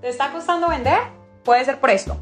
¿Te está costando vender? Puede ser por esto.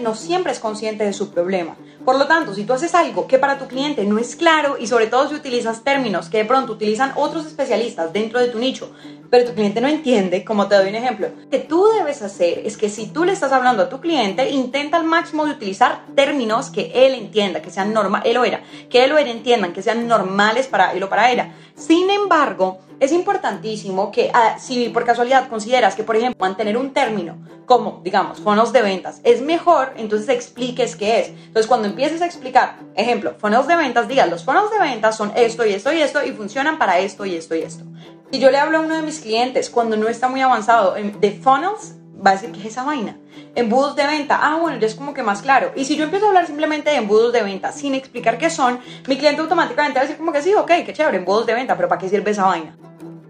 No siempre es consciente de su problema. Por lo tanto, si tú haces algo que para tu cliente no es claro y sobre todo si utilizas términos que de pronto utilizan otros especialistas dentro de tu nicho, pero tu cliente no entiende, como te doy un ejemplo, lo que tú debes hacer es que si tú le estás hablando a tu cliente, intenta al máximo de utilizar términos que él entienda, que sean él o ella, que él o entiendan, que sean normales para él o para ella. Sin embargo, es importantísimo que ah, si por casualidad consideras que, por ejemplo, mantener un término como, digamos, fonos de ventas es mejor, entonces expliques qué es. Entonces, cuando empieces a explicar, ejemplo, fonos de ventas, digas, los fonos de ventas son esto y esto y esto y funcionan para esto y esto y esto. Si yo le hablo a uno de mis clientes cuando no está muy avanzado de funnels, va a decir, ¿qué es esa vaina? Embudos de venta. Ah, bueno, ya es como que más claro. Y si yo empiezo a hablar simplemente de embudos de venta sin explicar qué son, mi cliente automáticamente va a decir como que sí, ok, qué chévere, embudos de venta, pero ¿para qué sirve esa vaina?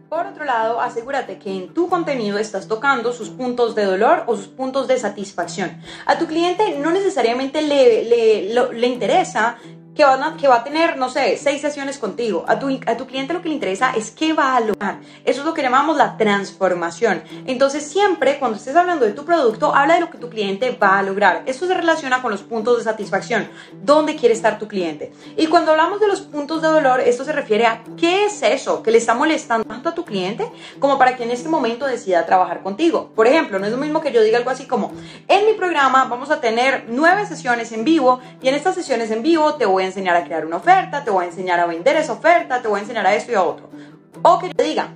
Por otro lado, asegúrate que en tu contenido estás tocando sus puntos de dolor o sus puntos de satisfacción. A tu cliente no necesariamente le, le, le interesa que, a, que va a tener, no sé, seis sesiones contigo. A tu, a tu cliente lo que le interesa es qué va a lograr. Eso es lo que llamamos la transformación. Entonces, siempre cuando estés hablando de tu producto, habla de lo que tu cliente va a lograr. Esto se relaciona con los puntos de satisfacción. ¿Dónde quiere estar tu cliente? Y cuando hablamos de los puntos de dolor, esto se refiere a qué es eso que le está molestando tanto a tu cliente como para que en este momento decida trabajar contigo. Por ejemplo, no es lo mismo que yo diga algo así como, en mi programa vamos a tener nueve sesiones en vivo y en estas sesiones en vivo te voy a enseñar a crear una oferta, te voy a enseñar a vender esa oferta, te voy a enseñar a esto y a otro. O que te diga,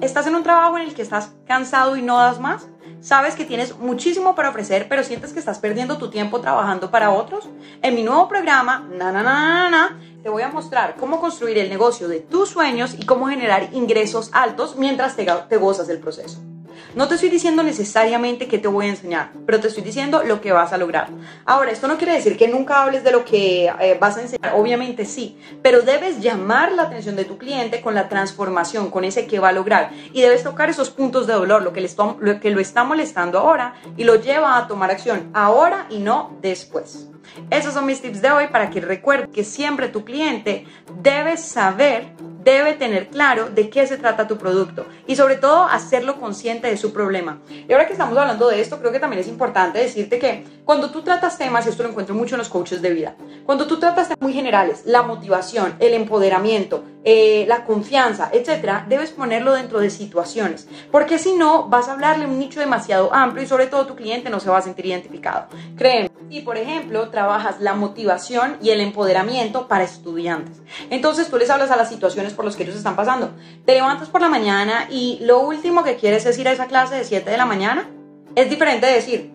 estás en un trabajo en el que estás cansado y no das más, sabes que tienes muchísimo para ofrecer, pero sientes que estás perdiendo tu tiempo trabajando para otros. En mi nuevo programa, na, na, na, na, te voy a mostrar cómo construir el negocio de tus sueños y cómo generar ingresos altos mientras te, te gozas del proceso. No te estoy diciendo necesariamente que te voy a enseñar, pero te estoy diciendo lo que vas a lograr. Ahora, esto no quiere decir que nunca hables de lo que eh, vas a enseñar, obviamente sí, pero debes llamar la atención de tu cliente con la transformación, con ese que va a lograr. Y debes tocar esos puntos de dolor, lo que, lo, que lo está molestando ahora y lo lleva a tomar acción ahora y no después. Esos son mis tips de hoy para que recuerdes que siempre tu cliente debe saber debe tener claro de qué se trata tu producto y sobre todo hacerlo consciente de su problema. Y ahora que estamos hablando de esto, creo que también es importante decirte que cuando tú tratas temas, y esto lo encuentro mucho en los coaches de vida, cuando tú tratas temas muy generales, la motivación, el empoderamiento, eh, la confianza, etcétera, debes ponerlo dentro de situaciones, porque si no vas a hablarle un nicho demasiado amplio y sobre todo tu cliente no se va a sentir identificado. Créeme, si por ejemplo trabajas la motivación y el empoderamiento para estudiantes, entonces tú les hablas a las situaciones por las que ellos están pasando. Te levantas por la mañana y lo último que quieres es ir a esa clase de 7 de la mañana. Es diferente de decir,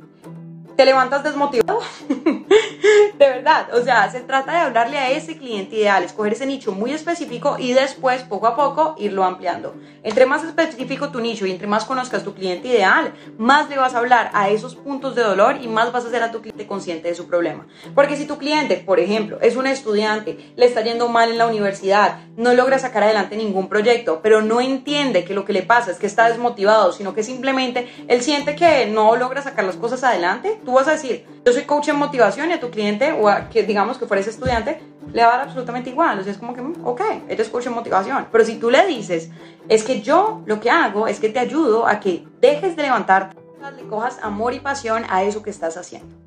te levantas desmotivado. de verdad, o sea, se trata de hablarle a ese cliente ideal, escoger ese nicho muy específico y después, poco a poco, irlo ampliando. Entre más específico tu nicho y entre más conozcas tu cliente ideal, más le vas a hablar a esos puntos de dolor y más vas a hacer a tu cliente consciente de su problema. Porque si tu cliente, por ejemplo, es un estudiante, le está yendo mal en la universidad, no logra sacar adelante ningún proyecto, pero no entiende que lo que le pasa es que está desmotivado, sino que simplemente él siente que no logra sacar las cosas adelante, tú vas a decir, yo soy coach en motivación y a tu cliente, o a que digamos que fueres estudiante, le va a dar absolutamente igual. O sea, es como que, mm, ok, coach en motivación. Pero si tú le dices, es que yo lo que hago es que te ayudo a que dejes de levantarte, le cojas amor y pasión a eso que estás haciendo.